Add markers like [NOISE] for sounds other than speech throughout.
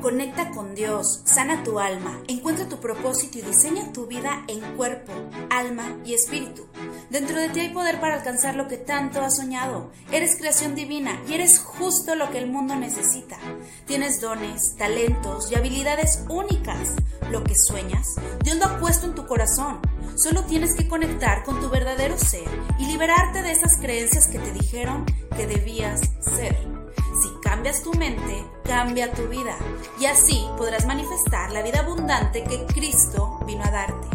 Conecta con Dios, sana tu alma, encuentra tu propósito y diseña tu vida en cuerpo, alma y espíritu. Dentro de ti hay poder para alcanzar lo que tanto has soñado. Eres creación divina y eres justo lo que el mundo necesita. Tienes dones, talentos y habilidades únicas. Lo que sueñas, Dios lo ha puesto en tu corazón. Solo tienes que conectar con tu verdadero ser y liberarte de esas creencias que te dijeron que debías ser. Cambias tu mente, cambia tu vida y así podrás manifestar la vida abundante que Cristo vino a darte.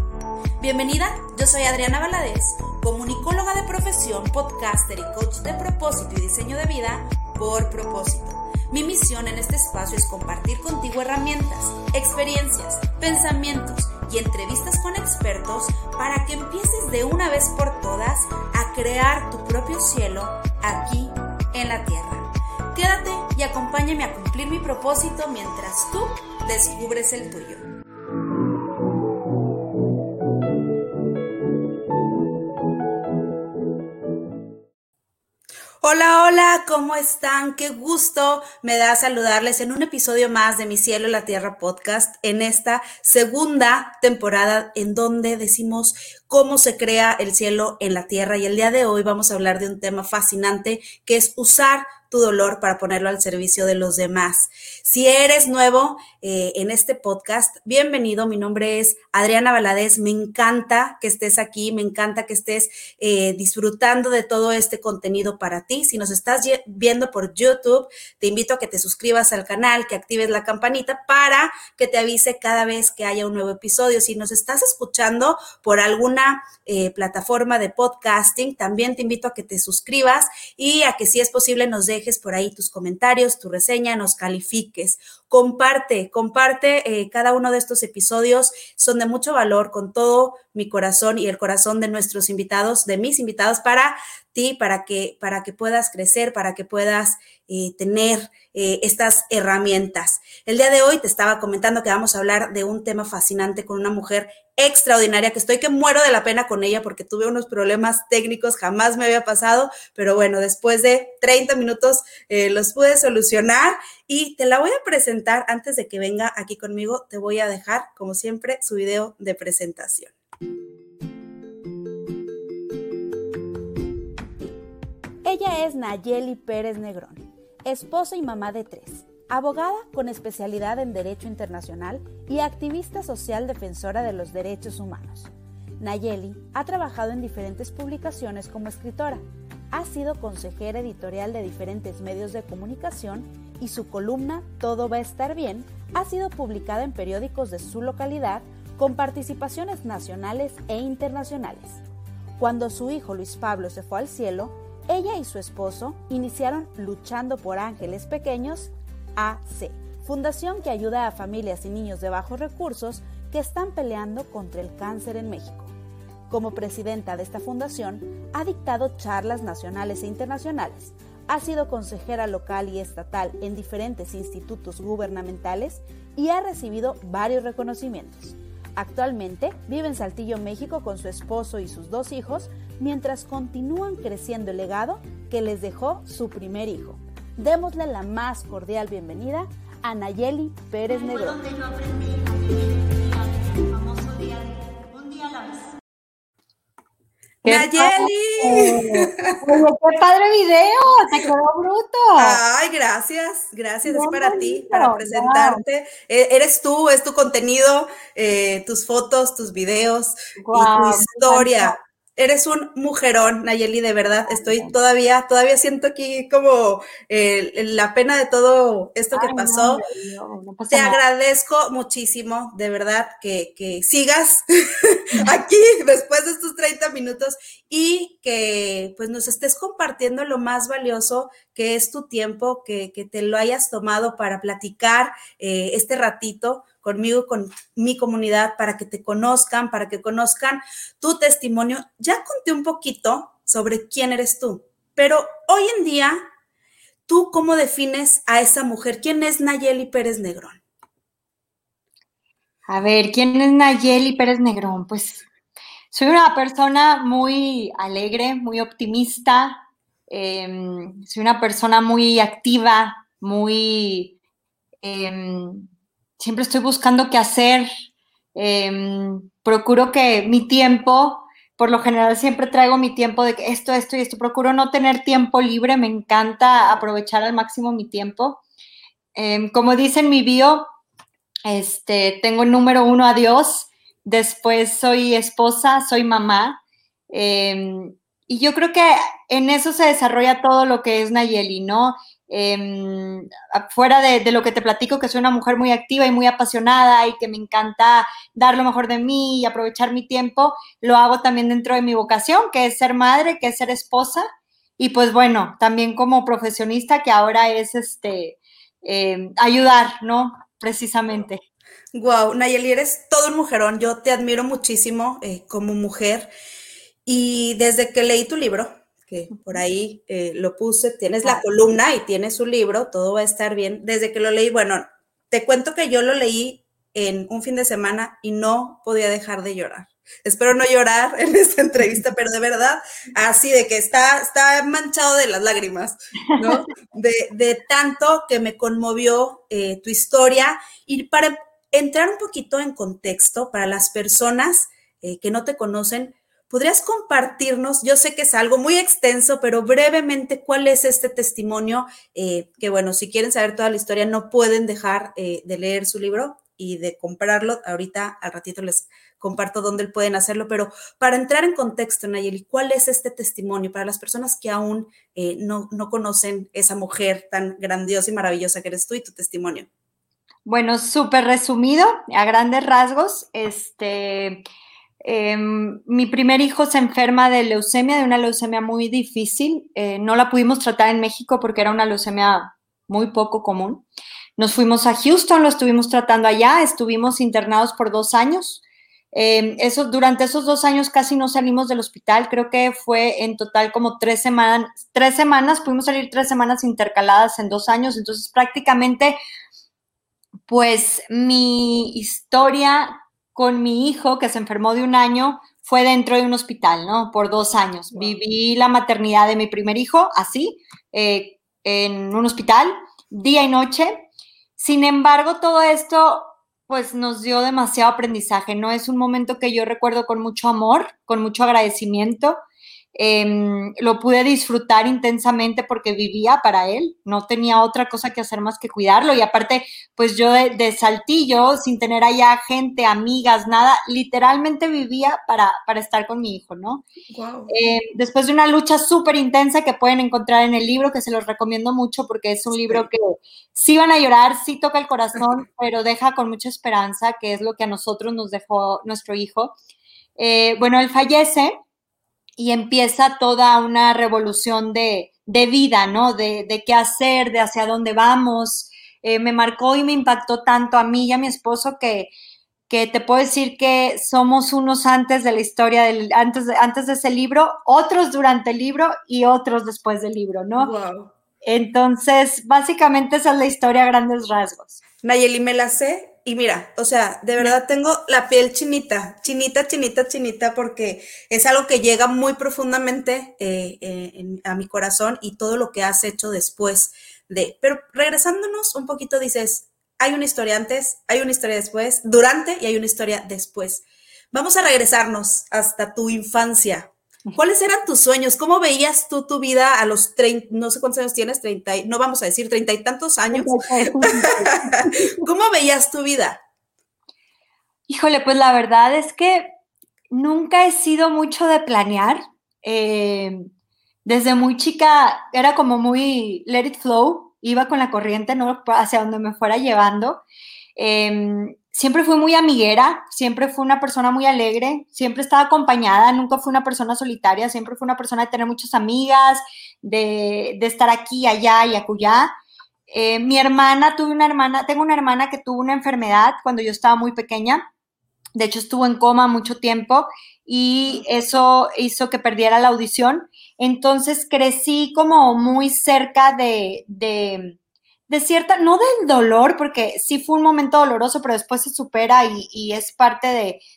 Bienvenida, yo soy Adriana Valadez, comunicóloga de profesión, podcaster y coach de propósito y diseño de vida por propósito. Mi misión en este espacio es compartir contigo herramientas, experiencias, pensamientos y entrevistas con expertos para que empieces de una vez por todas a crear tu propio cielo aquí en la tierra. Quédate y acompáñame a cumplir mi propósito mientras tú descubres el tuyo. Hola, hola, ¿cómo están? Qué gusto me da saludarles en un episodio más de Mi Cielo y la Tierra podcast, en esta segunda temporada en donde decimos cómo se crea el cielo en la tierra. Y el día de hoy vamos a hablar de un tema fascinante que es usar tu dolor para ponerlo al servicio de los demás. Si eres nuevo eh, en este podcast, bienvenido. Mi nombre es Adriana Valadez. Me encanta que estés aquí, me encanta que estés eh, disfrutando de todo este contenido para ti. Si nos estás viendo por YouTube, te invito a que te suscribas al canal, que actives la campanita para que te avise cada vez que haya un nuevo episodio. Si nos estás escuchando por alguna eh, plataforma de podcasting, también te invito a que te suscribas y a que si es posible nos dejes por ahí tus comentarios, tu reseña, nos califiques. Comparte, comparte eh, cada uno de estos episodios, son de mucho valor con todo mi corazón y el corazón de nuestros invitados, de mis invitados, para ti, para que, para que puedas crecer, para que puedas eh, tener eh, estas herramientas. El día de hoy te estaba comentando que vamos a hablar de un tema fascinante con una mujer extraordinaria, que estoy que muero de la pena con ella porque tuve unos problemas técnicos, jamás me había pasado, pero bueno, después de 30 minutos eh, los pude solucionar y te la voy a presentar antes de que venga aquí conmigo, te voy a dejar, como siempre, su video de presentación. Ella es Nayeli Pérez Negrón, esposa y mamá de tres, abogada con especialidad en Derecho Internacional y activista social defensora de los derechos humanos. Nayeli ha trabajado en diferentes publicaciones como escritora, ha sido consejera editorial de diferentes medios de comunicación y su columna Todo va a estar bien ha sido publicada en periódicos de su localidad con participaciones nacionales e internacionales. Cuando su hijo Luis Pablo se fue al cielo, ella y su esposo iniciaron Luchando por Ángeles Pequeños AC, fundación que ayuda a familias y niños de bajos recursos que están peleando contra el cáncer en México. Como presidenta de esta fundación, ha dictado charlas nacionales e internacionales, ha sido consejera local y estatal en diferentes institutos gubernamentales y ha recibido varios reconocimientos. Actualmente vive en Saltillo, México con su esposo y sus dos hijos mientras continúan creciendo el legado que les dejó su primer hijo. Démosle la más cordial bienvenida a Nayeli Pérez Negro. ¡Nayeli! ¡Qué padre video! ¡Te quedó bruto! Ay, gracias, gracias, es para ti, para presentarte. E, eres tú, es tu contenido, eh, tus fotos, tus videos y tu historia eres un mujerón, Nayeli, de verdad. Estoy todavía, todavía siento aquí como eh, la pena de todo esto que pasó. Te agradezco muchísimo, de verdad, que, sigas [LAUGHS] [LAUGHS] aquí después de estos 30 minutos y que pues nos estés compartiendo lo más valioso que es tu tiempo, que, te lo hayas tomado para platicar eh, este ratito conmigo, con mi comunidad, para que te conozcan, para que conozcan tu testimonio. Ya conté un poquito sobre quién eres tú, pero hoy en día, ¿tú cómo defines a esa mujer? ¿Quién es Nayeli Pérez Negrón? A ver, ¿quién es Nayeli Pérez Negrón? Pues soy una persona muy alegre, muy optimista, em, soy una persona muy activa, muy em, siempre estoy buscando qué hacer, em, procuro que mi tiempo, por lo general siempre traigo mi tiempo de esto, esto y esto, procuro no tener tiempo libre, me encanta aprovechar al máximo mi tiempo. Em, como dice en mi bio, este, tengo el número uno a Dios, después soy esposa, soy mamá. y yo creo que en eso se desarrolla todo lo que es Nayeli, ¿no? eh, fuera de, lo que te platico, que soy una mujer muy activa y muy apasionada y que me encanta dar lo mejor de mí y aprovechar mi tiempo, lo hago también dentro de mi vocación, que es ser madre, que es ser esposa. Y pues bueno, también como profesionista, que ahora es este em, ayudar, ¿no? Precisamente. Wow, Nayeli, eres todo un mujerón. Yo te admiro muchísimo eh, como mujer. Y desde que leí tu libro, que por ahí eh, lo puse, tienes la columna y tienes su libro, todo va a estar bien. Desde que lo leí, bueno, te cuento que yo lo leí en un fin de semana y no podía dejar de llorar. Espero no llorar en esta entrevista, pero de verdad, así de que está, está manchado de las lágrimas, ¿no? [LAUGHS] De, tanto que me conmovió eh, tu historia. Y para entrar un poquito en contexto, para las personas eh, que no te conocen, ¿Podrías compartirnos? Yo sé que es algo muy extenso, pero brevemente, ¿cuál es este testimonio? Eh, que bueno, si quieren saber toda la historia, no pueden dejar eh, de leer su libro y de comprarlo. Ahorita, al ratito les comparto dónde pueden hacerlo, pero para entrar en contexto, Nayeli, ¿cuál es este testimonio para las personas que aún no, no conocen esa mujer tan grandiosa y maravillosa que eres tú y tu testimonio? Bueno, súper resumido, a grandes rasgos, este Em, mi primer hijo se enferma de leucemia, de una leucemia muy difícil. Eh, no la pudimos tratar en México porque era una leucemia muy poco común. Nos fuimos a Houston, lo estuvimos tratando allá, estuvimos internados por dos años. Em, eso, durante esos dos años casi no salimos del hospital, creo que fue en total como tres semanas, tres semanas, pudimos salir tres semanas intercaladas en dos años, entonces prácticamente, pues mi historia con mi hijo que se enfermó de un año fue dentro de un hospital, ¿no? Por dos años. Viví la maternidad de mi primer hijo así, eh, en un hospital, día y noche. Sin embargo, todo esto pues nos dio demasiado aprendizaje, ¿no? Es un momento que yo recuerdo con mucho amor, con mucho agradecimiento. Em, lo pude disfrutar intensamente porque vivía para él, no tenía otra cosa que hacer más que cuidarlo y aparte, pues yo de, saltillo, sin tener allá gente, amigas, nada, literalmente vivía para, para estar con mi hijo, ¿no? Em, después de una lucha súper intensa que pueden encontrar en el libro, que se los recomiendo mucho porque es un libro que sí van a llorar, sí toca el corazón, [LAUGHS] pero deja con mucha esperanza, que es lo que a nosotros nos dejó nuestro hijo. Eh, bueno, él fallece y empieza toda una revolución de, vida, ¿no? De, qué hacer, de hacia dónde vamos. Eh, me marcó y me impactó tanto a mí y a mi esposo que, que te puedo decir que somos unos antes de la historia, del, antes, de, antes de ese libro, otros durante el libro y otros después del libro, ¿no? Wow. Entonces, básicamente esa es la historia a grandes rasgos. Nayeli, me la sé y mira, o sea, de verdad tengo la piel chinita, chinita, chinita, chinita, porque es algo que llega muy profundamente eh, eh, a mi corazón y todo lo que has hecho después de. Pero regresándonos un poquito, dices, hay una historia antes, hay una historia después, durante y hay una historia después. Vamos a regresarnos hasta tu infancia. ¿Cuáles eran tus sueños? ¿Cómo veías tú tu vida a los 30, no sé cuántos años tienes, 30, no vamos a decir treinta y tantos años? [LAUGHS] ¿Cómo veías tu vida? Híjole, pues la verdad es que nunca he sido mucho de planear. Eh, desde muy chica era como muy let it flow, iba con la corriente, ¿no? Hacia donde me fuera llevando. Em, siempre fui muy amiguera, siempre fui una persona muy alegre, siempre estaba acompañada, nunca fui una persona solitaria, siempre fui una persona de tener muchas amigas, de, estar aquí, allá y acullá. Eh, mi hermana, tuve una hermana, tengo una hermana que tuvo una enfermedad cuando yo estaba muy pequeña, de hecho estuvo en coma mucho tiempo y eso hizo que perdiera la audición. Entonces crecí como muy cerca de de cierta, no del dolor, porque sí fue un momento doloroso, pero después se supera y, es parte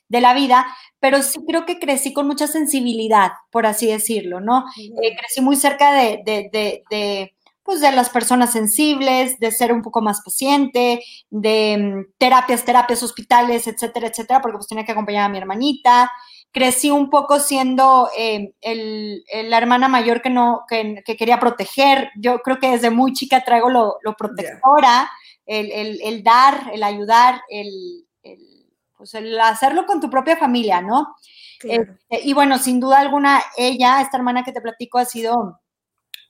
de, la vida, pero sí creo que crecí con mucha sensibilidad, por así decirlo, ¿no? Eh, crecí muy cerca de, pues de las personas sensibles, de ser un poco más paciente, de mm, terapias, terapias, hospitales, etcétera, etcétera, porque pues tenía que acompañar a mi hermanita. Crecí un poco siendo eh, la hermana mayor que no, que, quería proteger. Yo creo que desde muy chica traigo lo, protectora, el, dar, el ayudar, el, pues el hacerlo con tu propia familia, ¿no? Este, y bueno, sin duda alguna, ella, esta hermana que te platico, ha sido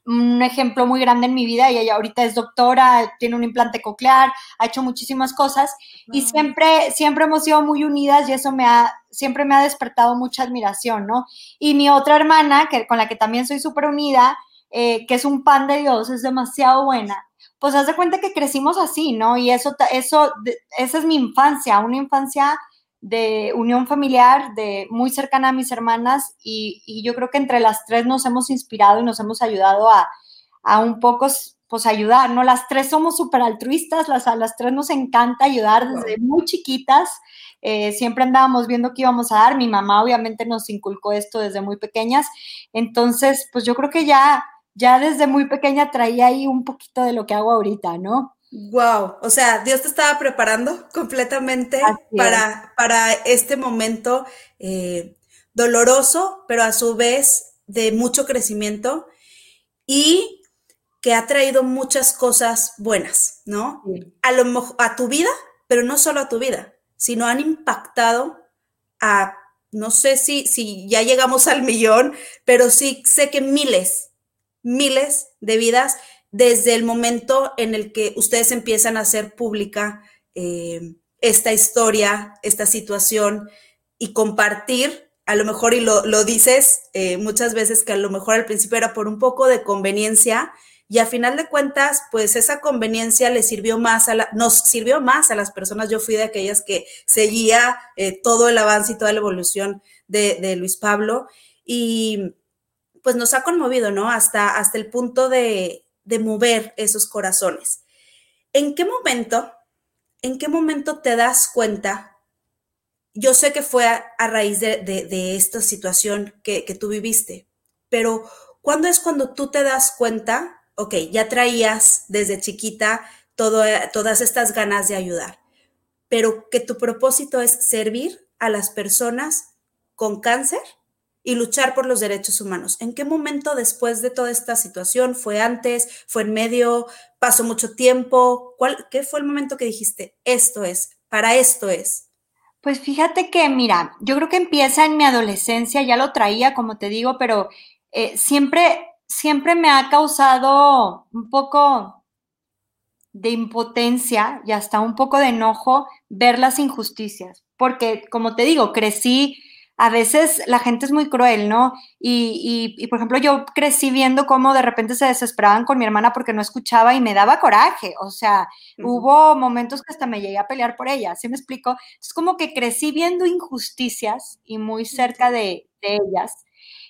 un ejemplo muy grande en mi vida y ella ahorita es doctora, tiene un implante coclear, ha hecho muchísimas cosas y siempre, siempre hemos sido muy unidas y eso me ha, siempre me ha despertado mucha admiración, ¿no? Y mi otra hermana, que, con la que también soy súper unida, eh, que es un pan de Dios, es demasiado buena, pues haz de cuenta que crecimos así, ¿no? Y eso, eso, esa es mi infancia, una infancia de unión familiar, de muy cercana a mis hermanas y, yo creo que entre las tres nos hemos inspirado y nos hemos ayudado a, un poco, pues ayudar, ¿no? Las tres somos súper altruistas, las, a las tres nos encanta ayudar desde muy chiquitas, eh, siempre andábamos viendo qué íbamos a dar, mi mamá obviamente nos inculcó esto desde muy pequeñas, entonces, pues yo creo que ya, ya desde muy pequeña traía ahí un poquito de lo que hago ahorita, ¿no? Wow, o sea, Dios te estaba preparando completamente para, para, este momento eh, doloroso, pero a su vez de mucho crecimiento y que ha traído muchas cosas buenas, ¿no? A lo a tu vida, pero no solo a tu vida, sino han impactado a, no sé si, si ya llegamos al millón, pero sí sé que miles, miles de vidas desde el momento en el que ustedes empiezan a hacer pública eh, esta historia, esta situación y compartir, a lo mejor, y lo, dices eh, muchas veces que a lo mejor al principio era por un poco de conveniencia y a final de cuentas, pues esa conveniencia le sirvió más a la, nos sirvió más a las personas. Yo fui de aquellas que seguía eh, todo el avance y toda la evolución de, de Luis Pablo y pues nos ha conmovido, ¿no? Hasta, hasta el punto de, de mover esos corazones. ¿En qué momento, en qué momento te das cuenta? Yo sé que fue a, raíz de, esta situación que, tú viviste, pero ¿cuándo es cuando tú te das cuenta? Ok, ya traías desde chiquita todas estas ganas de ayudar, pero que tu propósito es servir a las personas con cáncer y luchar por los derechos humanos. ¿En qué momento después de toda esta situación? ¿Fue antes? ¿Fue en medio? ¿Pasó mucho tiempo? ¿Cuál, ¿Qué fue el momento que dijiste, esto es, para esto es? Pues fíjate que, mira, yo creo que empieza en mi adolescencia, ya lo traía, como te digo, pero eh, siempre, siempre me ha causado un poco de impotencia y hasta un poco de enojo ver las injusticias, porque, como te digo, crecí a veces la gente es muy cruel, ¿no? Y, por ejemplo, yo crecí viendo cómo de repente se desesperaban con mi hermana porque no escuchaba y me daba coraje. O sea, hubo momentos que hasta me llegué a pelear por ella, ¿sí me explico? Es como que crecí viendo injusticias y muy cerca de, ellas.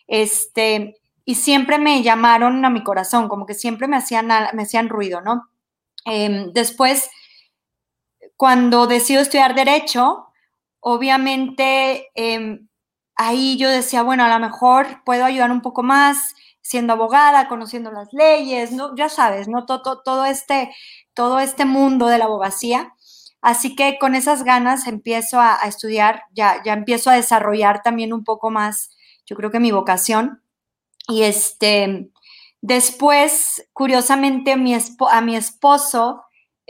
Este, y siempre me llamaron a mi corazón, como que siempre me hacían, me hacían ruido, ¿no? Em, después, cuando decido estudiar derecho, obviamente em, ahí yo decía, bueno, a lo mejor puedo ayudar un poco más siendo abogada, conociendo las leyes, ¿no? Ya sabes, ¿no? Todo, todo, este, todo este mundo de la abogacía. Así que con esas ganas empiezo a, estudiar, ya, ya empiezo a desarrollar también un poco más, yo creo que mi vocación. Y este, después, curiosamente, mi a mi esposo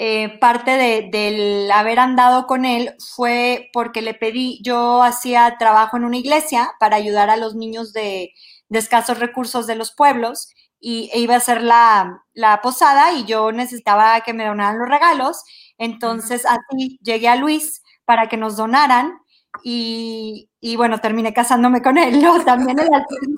eh, parte de, del haber andado con él fue porque le pedí, yo hacía trabajo en una iglesia para ayudar a los niños de, escasos recursos de los pueblos y e iba a hacer la, posada y yo necesitaba que me donaran los regalos. Entonces así llegué a Luis para que nos donaran y, bueno, terminé casándome con él. [LAUGHS] También el alcoholismo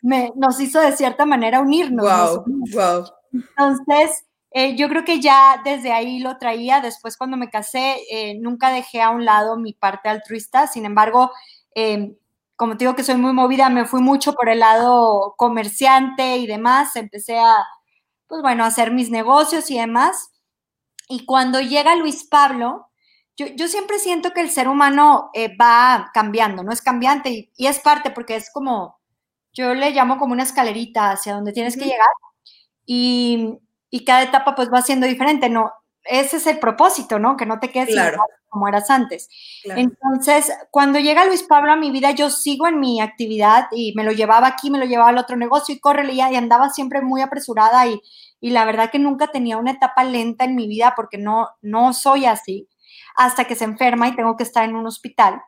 me, nos hizo de cierta manera unirnos. Wow, wow. Entonces, eh, yo creo que ya desde ahí lo traía. Después, cuando me casé, eh, nunca dejé a un lado mi parte altruista. Sin embargo, em, como te digo que soy muy movida, me fui mucho por el lado comerciante y demás. Empecé a, pues bueno, a hacer mis negocios y demás. Y cuando llega Luis Pablo, yo, siempre siento que el ser humano eh, va cambiando, no es cambiante y, es parte porque es como, yo le llamo como una escalerita hacia donde tienes que llegar y, y cada etapa pues va siendo diferente, ¿no? Ese es el propósito, ¿no? Que no te quedes como eras antes. Entonces, cuando llega Luis Pablo a mi vida, yo sigo en mi actividad y me lo llevaba aquí, me lo llevaba al otro negocio y corre y andaba siempre muy apresurada y, y la verdad que nunca tenía una etapa lenta en mi vida porque no, no soy así, hasta que se enferma y tengo que estar en un hospital.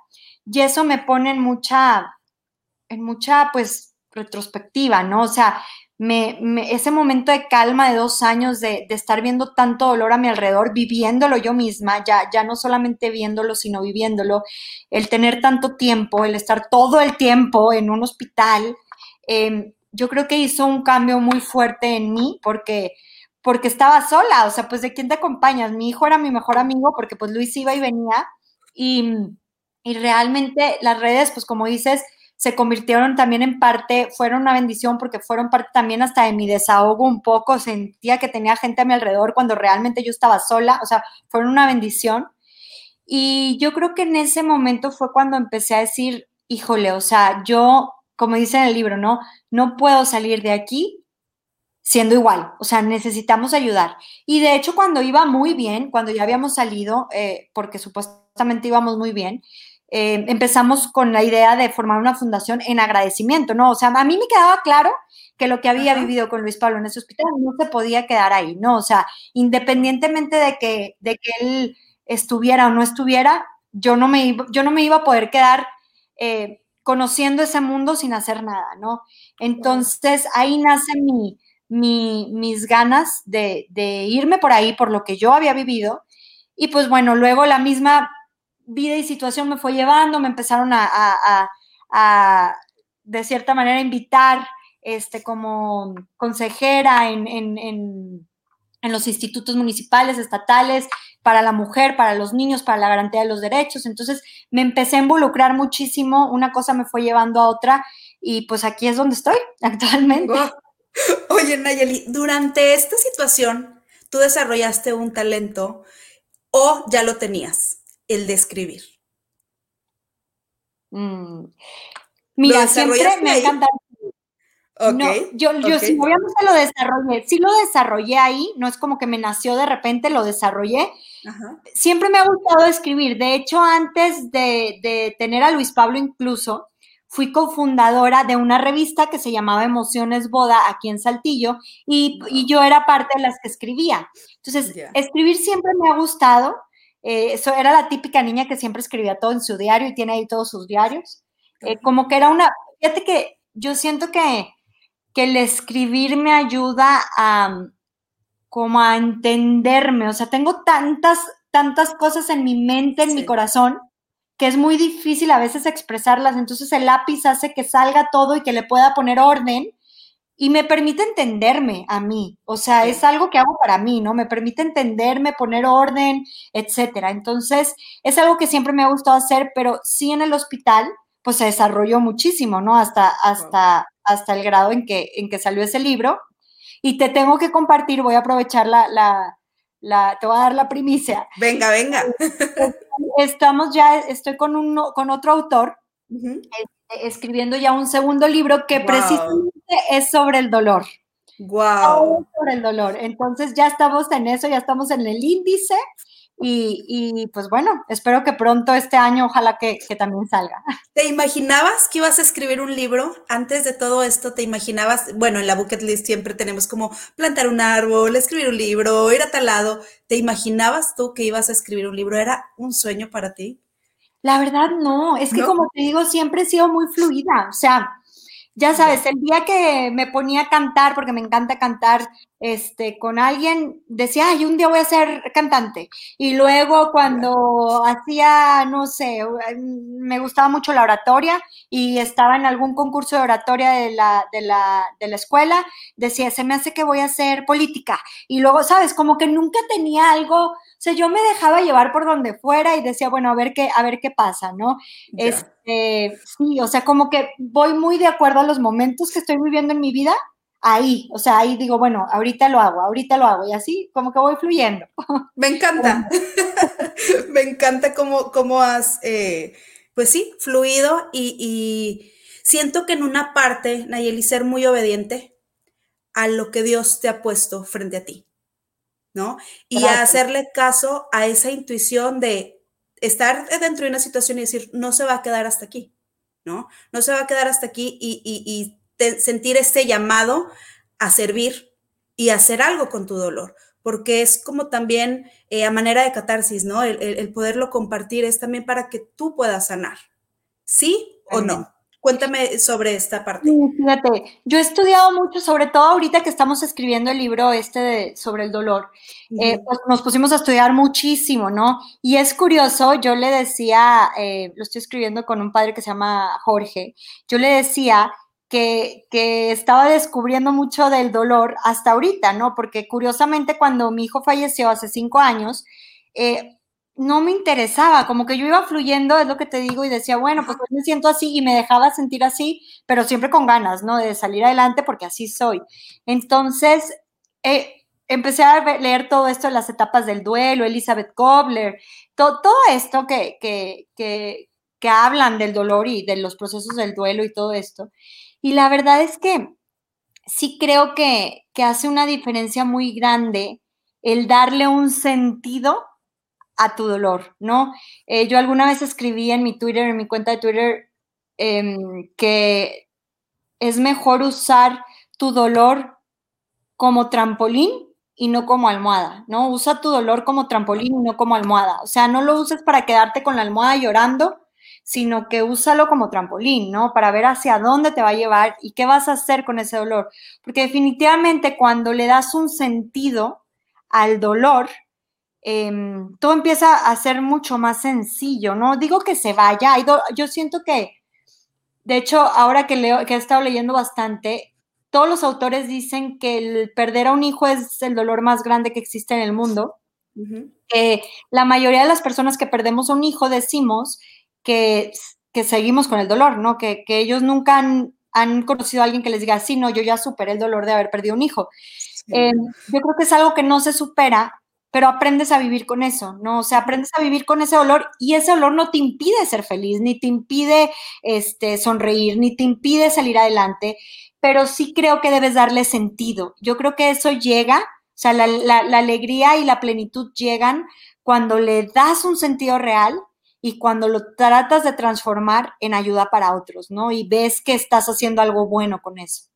Y eso me pone en mucha, en mucha, pues, retrospectiva, ¿no? O sea, me, ese momento de calma de dos años, de, estar viendo tanto dolor a mi alrededor, viviéndolo yo misma, ya, ya no solamente viéndolo, sino viviéndolo, el tener tanto tiempo, el estar todo el tiempo en un hospital, eh, yo creo que hizo un cambio muy fuerte en mí porque, porque estaba sola, o sea, pues de quién te acompañas. Mi hijo era mi mejor amigo porque pues Luis iba y venía y, y realmente las redes, pues como dices, se convirtieron también en parte, fueron una bendición porque fueron parte también hasta de mi desahogo un poco, sentía que tenía gente a mi alrededor cuando realmente yo estaba sola, o sea, fueron una bendición. Y yo creo que en ese momento fue cuando empecé a decir, híjole, o sea, yo como dice en el libro, ¿no? No puedo salir de aquí siendo igual, o sea, necesitamos ayudar. Y de hecho, cuando iba muy bien, cuando ya habíamos salido, eh, porque supuestamente íbamos muy bien, eh, empezamos con la idea de formar una fundación en agradecimiento, ¿no? O sea, a mí me quedaba claro que lo que había vivido con Luis Pablo en ese hospital no se podía quedar ahí, ¿no? O sea, independientemente de que, de que él estuviera o no estuviera, yo no me iba, yo no me iba a poder quedar eh, conociendo ese mundo sin hacer nada, ¿no? Entonces ahí nace mi, mis ganas de, irme por ahí, por lo que yo había vivido. Y pues bueno, luego la misma vida y situación me fue llevando, me empezaron a, de cierta manera, invitar este, como consejera en, en, los institutos municipales, estatales, para la mujer, para los niños, para la garantía de los derechos. Entonces me empecé a involucrar muchísimo, una cosa me fue llevando a otra y pues aquí es donde estoy [LAUGHS] actualmente. Oye, Nayeli, durante esta situación, ¿tú desarrollaste un talento o ya lo tenías, el de escribir? Mm. Mira, siempre me ha encantado no, yo, yo sí, obviamente lo desarrollé, sí lo desarrollé ahí, no es como que me nació de repente, lo desarrollé. Siempre me ha gustado escribir, de hecho antes de, tener a Luis Pablo incluso, fui cofundadora de una revista que se llamaba Emociones Boda aquí en Saltillo y, yo era parte de las que escribía. Entonces, escribir siempre me ha gustado. Eh, eso era la típica niña que siempre escribía todo en su diario y tiene ahí todos sus diarios. Eh, como que era una, fíjate que yo siento que que el escribir me ayuda a como a entenderme, o sea, tengo tantas, tantas cosas en mi mente, en mi corazón, que es muy difícil a veces expresarlas, entonces el lápiz hace que salga todo y que le pueda poner orden y me permite entenderme a mí, o sea, es algo que hago para mí, ¿no? Me permite entenderme, poner orden, etcétera. Entonces, es algo que siempre me ha gustado hacer, pero sí en el hospital, pues se desarrolló muchísimo, ¿no? Hasta, hasta, hasta el grado en que, en que salió ese libro. Y te tengo que compartir, voy a aprovechar la, la, la te voy a dar la primicia. Venga, venga. [LAUGHS] Estamos ya, estoy con, uno, con otro autor, este, escribiendo ya un segundo libro que precisamente es sobre el dolor. Wow. Sobre el dolor. Entonces ya estamos en eso, ya estamos en el índice y, pues bueno, espero que pronto este año, ojalá que, también salga. [LAUGHS] ¿Te imaginabas que ibas a escribir un libro? Antes de todo esto, ¿te imaginabas? Bueno, en la bucket list siempre tenemos como plantar un árbol, escribir un libro, ir a tal lado. ¿Te imaginabas tú que ibas a escribir un libro? ¿Era un sueño para ti? La verdad no, es que como te digo, siempre he sido muy fluida, o sea, ya sabes, el día que me ponía a cantar, porque me encanta cantar este, con alguien, decía, ay, un día voy a ser cantante. Y luego cuando hacía, no sé, me gustaba mucho la oratoria y estaba en algún concurso de oratoria de la, de la, de la escuela, decía, se me hace que voy a hacer política. Y luego, sabes, como que nunca tenía algo, o sea, yo me dejaba llevar por donde fuera y decía, bueno, a ver qué, a ver qué pasa, ¿no? Este, sí, o sea, como que voy muy de acuerdo a los momentos que estoy viviendo en mi vida, ahí, o sea, ahí digo, bueno, ahorita lo hago, ahorita lo hago, y así como que voy fluyendo. [LAUGHS] Me encanta, [LAUGHS] me encanta cómo, cómo has, eh, pues sí, fluido y, y, siento que en una parte, Nayeli, ser muy obediente a lo que Dios te ha puesto frente a ti, ¿no? Y a hacerle caso a esa intuición de estar dentro de una situación y decir, no se va a quedar hasta aquí, ¿no? No se va a quedar hasta aquí y, sentir este llamado a servir y hacer algo con tu dolor, porque es como también eh, a manera de catarsis, ¿no? El, poderlo compartir es también para que tú puedas sanar, ¿sí o no? Cuéntame sobre esta parte. fíjate, yo he estudiado mucho, sobre todo ahorita que estamos escribiendo el libro este sobre el dolor, eh, pues nos pusimos a estudiar muchísimo, ¿no? Y es curioso, yo le decía, eh, lo estoy escribiendo con un padre que se llama Jorge, yo le decía que, que, estaba descubriendo mucho del dolor hasta ahorita, ¿no? Porque curiosamente cuando mi hijo falleció hace cinco años, eh, no me interesaba, como que yo iba fluyendo, es lo que te digo, y decía, bueno, pues me siento así y me dejaba sentir así, pero siempre con ganas, ¿no? De salir adelante porque así soy. Entonces, eh, empecé a leer todo esto de las etapas del duelo, Elizabeth Kobler, todo, todo esto que, que, que, que hablan del dolor y de los procesos del duelo y todo esto. Y la verdad es que sí creo que, que hace una diferencia muy grande el darle un sentido a tu dolor, ¿no? Eh, yo alguna vez escribí en mi Twitter, en mi cuenta de Twitter, em, que es mejor usar tu dolor como trampolín y no como almohada, ¿no? Usa tu dolor como trampolín y no como almohada. O sea, no lo uses para quedarte con la almohada llorando, sino que úsalo como trampolín, ¿no? Para ver hacia dónde te va a llevar y qué vas a hacer con ese dolor. Porque definitivamente cuando le das un sentido al dolor, Em, todo empieza a ser mucho más sencillo, ¿no? Digo que se vaya, yo siento que, de hecho, ahora que, leo, que he estado leyendo bastante, todos los autores dicen que el perder a un hijo es el dolor más grande que existe en el mundo. la mayoría de las personas que perdemos a un hijo decimos que, que seguimos con el dolor, ¿no? Que, ellos nunca han, conocido a alguien que les diga, sí, no, yo ya superé el dolor de haber perdido un hijo. Em, yo creo que es algo que no se supera pero aprendes a vivir con eso, ¿no? O sea, aprendes a vivir con ese dolor y ese dolor no te impide ser feliz, ni te impide este, sonreír, ni te impide salir adelante, pero sí creo que debes darle sentido. Yo creo que eso llega, o sea, la, la alegría y la plenitud llegan cuando le das un sentido real y cuando lo tratas de transformar en ayuda para otros, ¿no? Y ves que estás haciendo algo bueno con eso.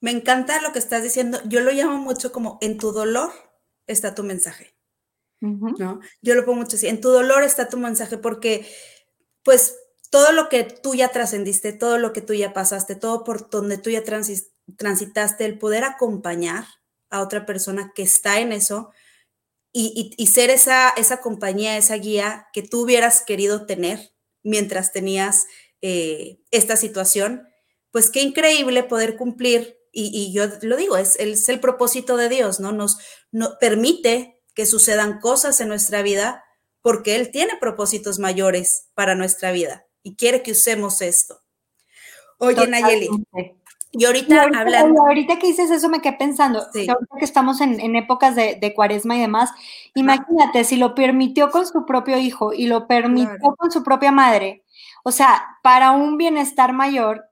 Me encanta lo que estás diciendo. Yo lo llamo mucho como en tu dolor está tu mensaje. ¿no? Yo lo pongo mucho así, en tu dolor está tu mensaje porque pues todo lo que tú ya trascendiste, todo lo que tú ya pasaste, todo por donde tú ya transitaste, el poder acompañar a otra persona que está en eso y, ser esa, esa compañía, esa guía que tú hubieras querido tener mientras tenías eh, esta situación, pues qué increíble poder cumplir, y, yo lo digo, es, es, el propósito de Dios, ¿no? Nos no, permite que sucedan cosas en nuestra vida porque Él tiene propósitos mayores para nuestra vida y quiere que usemos esto. Oye, Nayeli, y ahorita, hablando. Ahorita que dices eso, me quedé pensando, que ahorita que estamos en, épocas de, cuaresma y demás, imagínate si lo permitió con su propio hijo y lo permitió con su propia madre. O sea, para un bienestar mayor,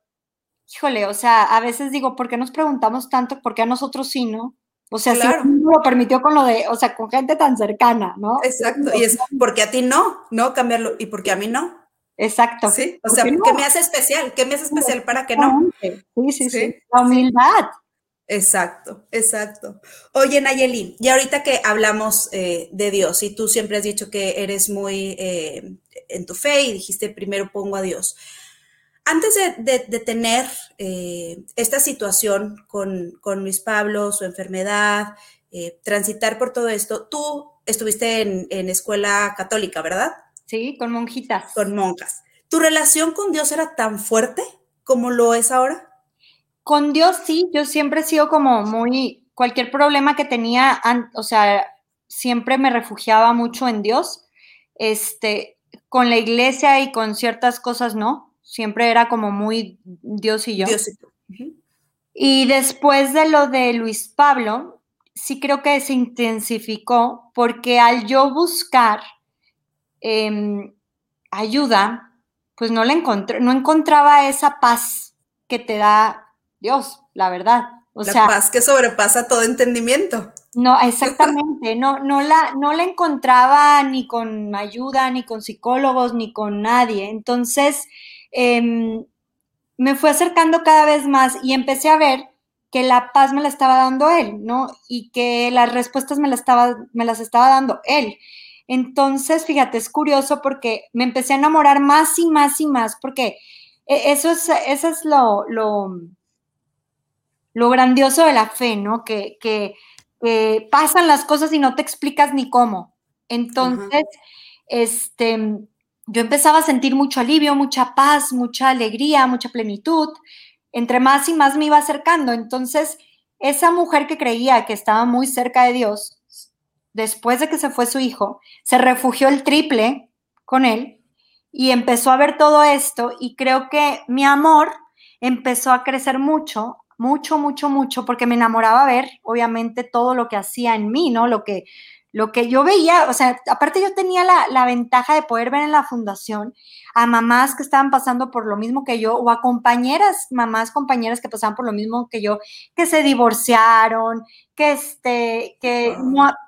híjole, o sea, a veces digo, ¿por qué nos preguntamos tanto? ¿Por qué a nosotros sí, no? O sea, claro. lo permitió con lo de, o sea, con gente tan cercana, ¿no? Exacto, y es porque a ti no, ¿no? Cambiarlo, y porque a mí no. Exacto. Sí, o sea, ¿qué me hace especial? ¿Qué me hace especial para que no? Sí, sí, sí. La humildad. Exacto, exacto. Oye, Nayeli, y ahorita que hablamos eh, de Dios, y tú siempre has dicho que eres muy eh, en tu fe y dijiste primero pongo a Dios antes de, tener eh, esta situación con, Luis Pablo, su enfermedad, eh, transitar por todo esto, tú estuviste en, escuela católica, ¿verdad? Sí, con monjitas. Con monjas. ¿Tu relación con Dios era tan fuerte como lo es ahora? Con Dios sí, yo siempre he sido como muy, cualquier problema que tenía, o sea, siempre me refugiaba mucho en Dios. Este, con la iglesia y con ciertas cosas no, siempre era como muy Dios y yo. Dios y, tú. y después de lo de Luis Pablo, sí creo que se intensificó porque al yo buscar em, ayuda, pues no, le encontré, no encontraba esa paz que te da Dios, la verdad. O la paz que sobrepasa todo entendimiento. No, exactamente. No, no, la, no la encontraba ni con ayuda, ni con psicólogos, ni con nadie. Entonces, em, me fui acercando cada vez más y empecé a ver que la paz me la estaba dando él, ¿no? Y que las respuestas me, estaba, me las estaba dando él. Entonces, fíjate, es curioso porque me empecé a enamorar más y más y más, porque e, eso es, eso es lo, lo, grandioso de la fe, ¿no? Que, que, pasan las cosas y no te explicas ni cómo. Entonces, este, yo empezaba a sentir mucho alivio, mucha paz, mucha alegría, mucha plenitud. Entre más y más me iba acercando. Entonces, esa mujer que creía que estaba muy cerca de Dios, después de que se fue su hijo, se refugió el triple con él y empezó a ver todo esto y creo que mi amor empezó a crecer mucho, mucho, mucho, mucho, porque me enamoraba ver, obviamente, todo lo que hacía en mí, ¿no? Lo que, lo que yo veía, o sea, aparte yo tenía la, la, ventaja de poder ver en la fundación a mamás que estaban pasando por lo mismo que yo, o a compañeras, mamás, compañeras que pasaban por lo mismo que yo, que se divorciaron, que, este, que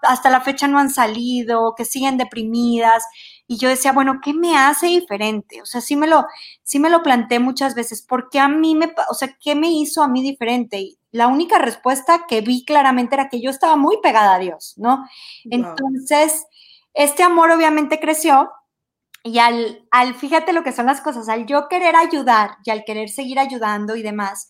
hasta la fecha no han salido, que siguen deprimidas. Y yo decía, bueno, ¿qué me hace diferente? O sea, sí me lo, sí me lo planteé muchas veces, porque a mí me, o sea, ¿qué me hizo a mí diferente? Y la única respuesta que vi claramente era que yo estaba muy pegada a Dios, ¿no? Entonces, este amor obviamente creció y al, al, fíjate lo que son las cosas, al yo querer ayudar y al querer seguir ayudando y demás,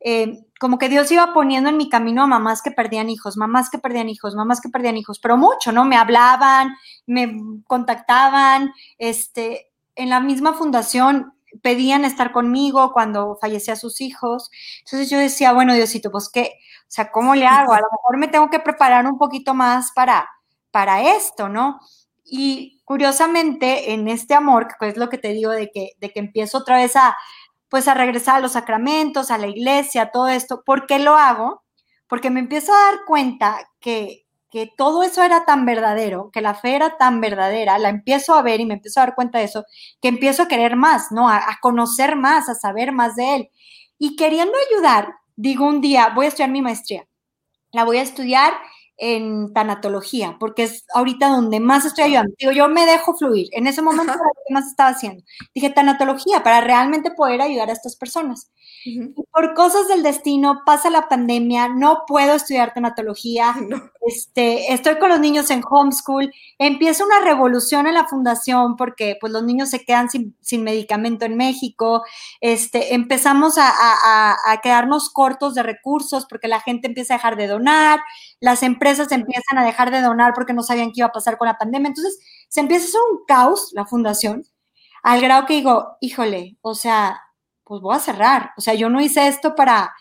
eh, como que Dios iba poniendo en mi camino a mamás que perdían hijos, mamás que perdían hijos, mamás que perdían hijos, pero mucho, ¿no? Me hablaban, me contactaban, este, en la misma fundación pedían estar conmigo cuando fallecía sus hijos. Entonces yo decía, bueno, Diosito, pues qué, o sea, ¿cómo le hago? A lo mejor me tengo que preparar un poquito más para, para esto, ¿no? Y curiosamente, en este amor, que es lo que te digo de que, de que empiezo otra vez a, pues a regresar a los sacramentos, a la iglesia, todo esto, ¿por qué lo hago? Porque me empiezo a dar cuenta que, todo eso era tan verdadero, que la fe era tan verdadera, la empiezo a ver y me empiezo a dar cuenta de eso, que empiezo a querer más, ¿no? A, a conocer más, a saber más de él. Y queriendo ayudar, digo un día, voy a estudiar mi maestría. La voy a estudiar en tanatología, porque es ahorita donde más estoy ayudando. Digo, yo me dejo fluir. En ese momento, ¿qué más estaba haciendo? Dije, tanatología, para realmente poder ayudar a estas personas. Por cosas del destino, pasa la pandemia, no puedo estudiar tanatología. [LAUGHS] Este, estoy con los niños en homeschool. Empieza una revolución en la fundación porque pues, los niños se quedan sin, medicamento en México. Este, empezamos a, a quedarnos cortos de recursos porque la gente empieza a dejar de donar las empresas empiezan a dejar de donar porque no sabían qué iba a pasar con la pandemia. Entonces, se empieza a hacer un caos la fundación, al grado que digo, híjole, o sea, pues voy a cerrar. O sea, yo no hice esto para,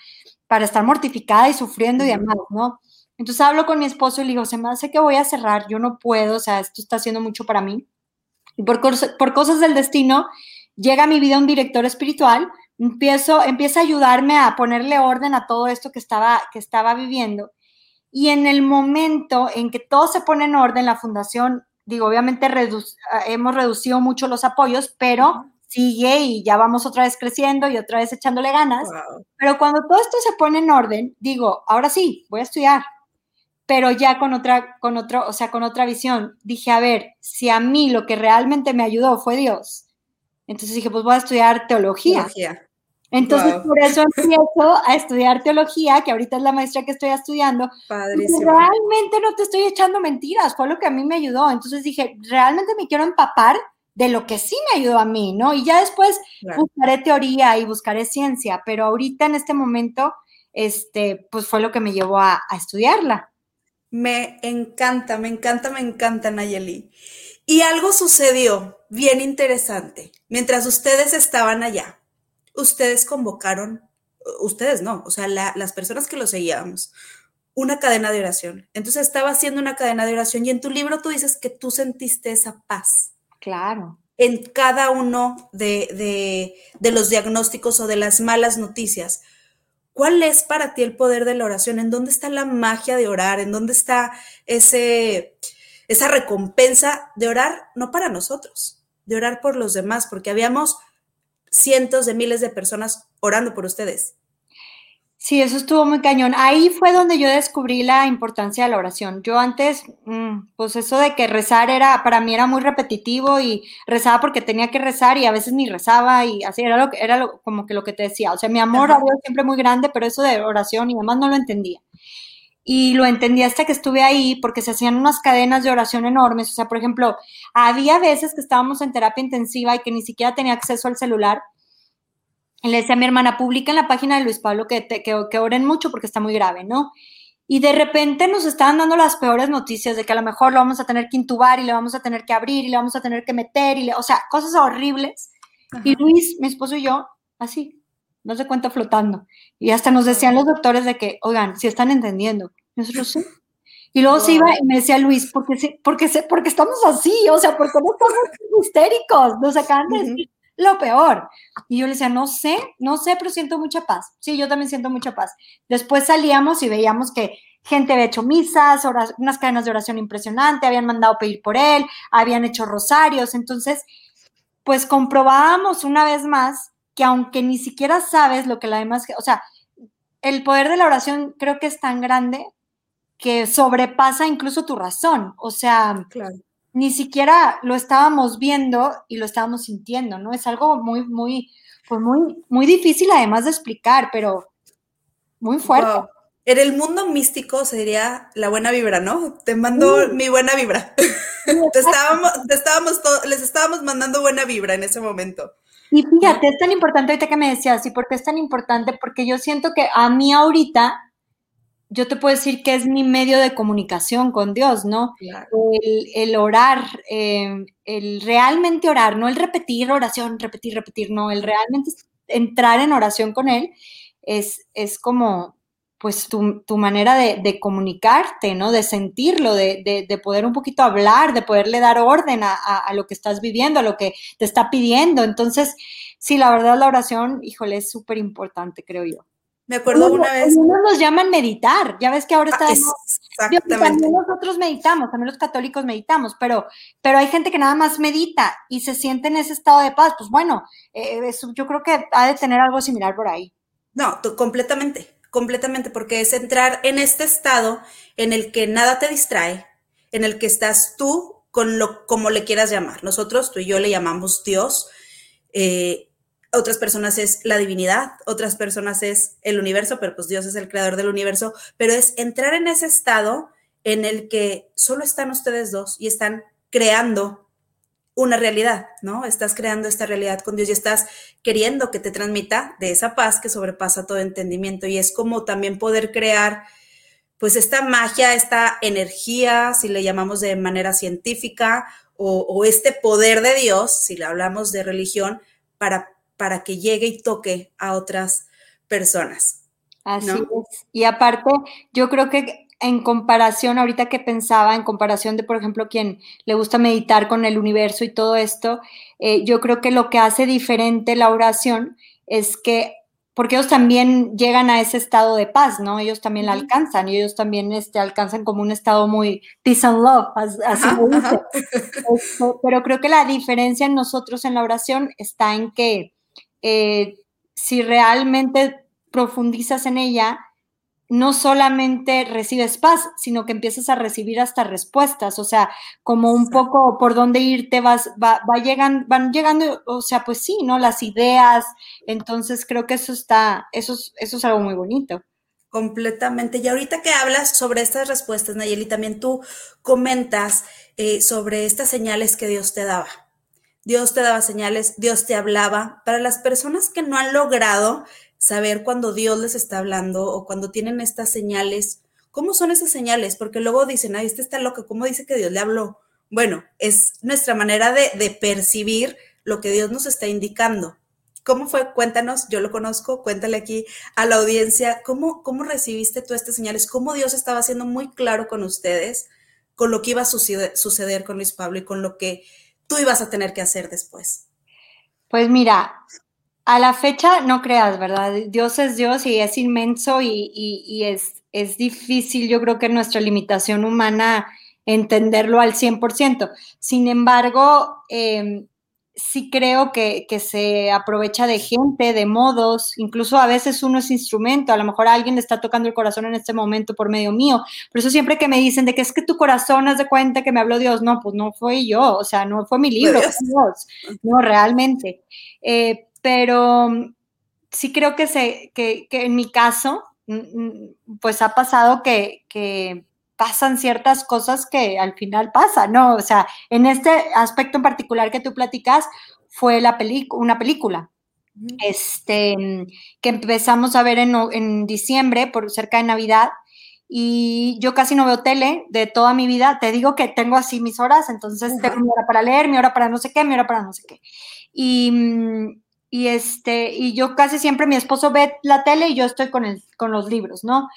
para estar mortificada y sufriendo y demás, ¿no? Entonces hablo con mi esposo y le digo, se me hace que voy a cerrar, yo no puedo, o sea, esto está haciendo mucho para mí. Y por, por cosas del destino, llega a mi vida un director espiritual, empiezo, empieza a ayudarme a ponerle orden a todo esto que estaba, que estaba viviendo. Y en el momento en que todo se pone en orden, la fundación, digo, obviamente ah, hemos reducido mucho los apoyos, pero sigue y ya vamos otra vez creciendo y otra vez echándole ganas. Pero cuando todo esto se pone en orden, digo, ahora sí, voy a estudiar, pero ya con otra, con otro, o sea, con otra visión. Dije, a ver, si a mí lo que realmente me ayudó fue Dios, entonces dije, pues voy a estudiar teología. teología. Entonces, por eso empiezo a estudiar teología, que ahorita es la maestra que estoy estudiando. Padrísimo. Realmente no te estoy echando mentiras, fue lo que a mí me ayudó. Entonces dije, realmente me quiero empapar de lo que sí me ayudó a mí, ¿no? Y ya después buscaré teoría y buscaré ciencia, pero ahorita en este momento, este, pues fue lo que me llevó a, a estudiarla. Me encanta, me encanta, me encanta, Nayeli. Y algo sucedió bien interesante mientras ustedes estaban allá ustedes convocaron, ustedes no, o sea, las personas que lo seguíamos, una cadena de oración. Entonces estaba haciendo una cadena de oración y en tu libro tú dices que tú sentiste esa paz. Claro. En cada uno de, de los diagnósticos o de las malas noticias. ¿Cuál es para ti el poder de la oración? ¿En dónde está la magia de orar? ¿En dónde está ese, esa recompensa de orar no para nosotros, de orar por los demás? Porque habíamos cientos de miles de personas orando por ustedes. Sí, eso estuvo muy cañón. Ahí fue donde yo descubrí la importancia de la oración. Yo antes, mm, pues eso de que rezar era, para mí era muy repetitivo y rezaba porque tenía que rezar y a veces ni rezaba y así era lo que, era como que lo que te decía. O sea, mi amor a Dios siempre muy grande, pero eso de oración y demás no lo entendía. Y lo entendí hasta que estuve ahí porque se hacían unas cadenas de oración enormes. O sea, por ejemplo, había veces que estábamos en terapia intensiva y que ni siquiera tenía acceso al celular le decía a mi hermana, publica en la página de Luis Pablo que, que, oren mucho porque está muy grave, ¿no? Y de repente nos estaban dando las peores noticias de que a lo mejor lo vamos a tener que intubar y le vamos a tener que abrir y le vamos a tener que meter, y le, o sea, cosas horribles. Y Luis, mi esposo y yo, así, no se cuenta flotando. Y hasta nos decían los doctores de que, oigan, si están entendiendo. Nosotros sí. Y luego se iba y me decía Luis, ¿por qué, porque, porque estamos así? O sea, porque no estamos histéricos? Nos acaban de decir lo peor. Y yo le decía, no sé, no sé, pero siento mucha paz. Sí, yo también siento mucha paz. Después salíamos y veíamos que gente había hecho misas, unas cadenas de oración impresionante, habían mandado pedir por él, habían hecho rosarios. Entonces, pues comprobábamos una vez más que aunque ni siquiera sabes lo que la demás, o sea, el poder de la oración creo que es tan grande que sobrepasa incluso tu razón. O sea, claro ni siquiera lo estábamos viendo y lo estábamos sintiendo, ¿no? Es algo muy, muy, pues muy, muy difícil además de explicar, pero muy fuerte. En el mundo místico sería la buena vibra, ¿no? Te mando mi buena vibra. [LAUGHS] te estábamos, te estábamos les estábamos mandando buena vibra en ese momento. Y fíjate, es tan importante ahorita que me decías, ¿y por qué es tan importante? Porque yo siento que a mí ahorita yo te puedo decir que es mi medio de comunicación con Dios, ¿no? El, orar, em, el realmente orar, no el repetir oración, repetir, repetir, no, el realmente entrar en oración con Él es, es como, pues, tu, manera de, comunicarte, ¿no? De sentirlo, de, de, poder un poquito hablar, de poderle dar orden a, a, lo que estás viviendo, a lo que te está pidiendo. Entonces, sí, la verdad, la oración, híjole, es súper importante, creo yo. Me acuerdo una vez. Unos nos llaman meditar. Ya ves que ahora está. Ah, también nosotros meditamos, también los católicos meditamos, pero, pero hay gente que nada más medita y se siente en ese estado de paz. Pues bueno, eh, yo creo que ha de tener algo similar por ahí. No, completamente, completamente, porque es entrar en este estado en el que nada te distrae, en el que estás tú con lo como le quieras llamar. Nosotros, tú y yo le llamamos Dios. Eh, otras personas es la divinidad, otras personas es el universo, pero pues Dios es el creador del universo, pero es entrar en ese estado en el que solo están ustedes dos y están creando una realidad, ¿no? Estás creando esta realidad con Dios y estás queriendo que te transmita de esa paz que sobrepasa todo entendimiento y es como también poder crear pues esta magia, esta energía, si le llamamos de manera científica, o, este poder de Dios, si le hablamos de religión, para para que llegue y toque a otras personas. Así es. Y aparte, yo creo que en comparación, ahorita que pensaba, en comparación de, por ejemplo, quien le gusta meditar con el universo y todo esto, eh, yo creo que lo que hace diferente la oración es que, porque ellos también llegan a ese estado de paz, ¿no? Ellos también la alcanzan y ellos también este, alcanzan como un estado muy peace and love, así lo dice. pero creo que la diferencia en nosotros en la oración está en que eh, si realmente profundizas en ella, no solamente recibes paz, sino que empiezas a recibir hasta respuestas, o sea, como un poco por dónde irte vas, va, llegan, van llegando, o sea, pues sí, ¿no? Las ideas, entonces creo que eso está, eso es, eso es algo muy bonito. Completamente. Y ahorita que hablas sobre estas respuestas, Nayeli, también tú comentas eh, sobre estas señales que Dios te daba. Dios te daba señales, Dios te hablaba. Para las personas que no han logrado saber cuando Dios les está hablando o cuando tienen estas señales, ¿cómo son esas señales? Porque luego dicen, ay, este está loco, ¿cómo dice que Dios le habló? Bueno, es nuestra manera de, percibir lo que Dios nos está indicando. ¿Cómo fue? Cuéntanos, yo lo conozco, cuéntale aquí a la audiencia, ¿cómo, cómo recibiste tú estas señales? ¿Cómo Dios estaba siendo muy claro con ustedes, con lo que iba a suceder con Luis Pablo y con lo que tú ibas a tener que hacer después? Pues mira, a la fecha no creas, ¿verdad? Dios es Dios y es inmenso y, es, es, difícil, yo creo que nuestra limitación humana entenderlo al 100%. Sin embargo, em, sí creo que, que, se aprovecha de gente, de modos, incluso a veces uno es instrumento, a lo mejor alguien le está tocando el corazón en este momento por medio mío. Por eso siempre que me dicen de que es que tu corazón haz de cuenta que me habló Dios, no, pues no fue yo, o sea, no fue mi libro, fue Dios, no, realmente. Eh, pero sí creo que, se, que, que, en mi caso, pues ha pasado que, que pasan ciertas cosas que al final pasan, ¿no? O sea, en este aspecto en particular que tú platicas, fue la una película. Este, que empezamos a ver en, en, diciembre, por cerca de Navidad, y yo casi no veo tele de toda mi vida. Te digo que tengo así mis horas, entonces tengo mi hora para leer, mi hora para no sé qué, mi hora para no sé qué. Y, y, este, y yo casi siempre, mi esposo ve la tele y yo estoy con, el, con los libros, ¿no?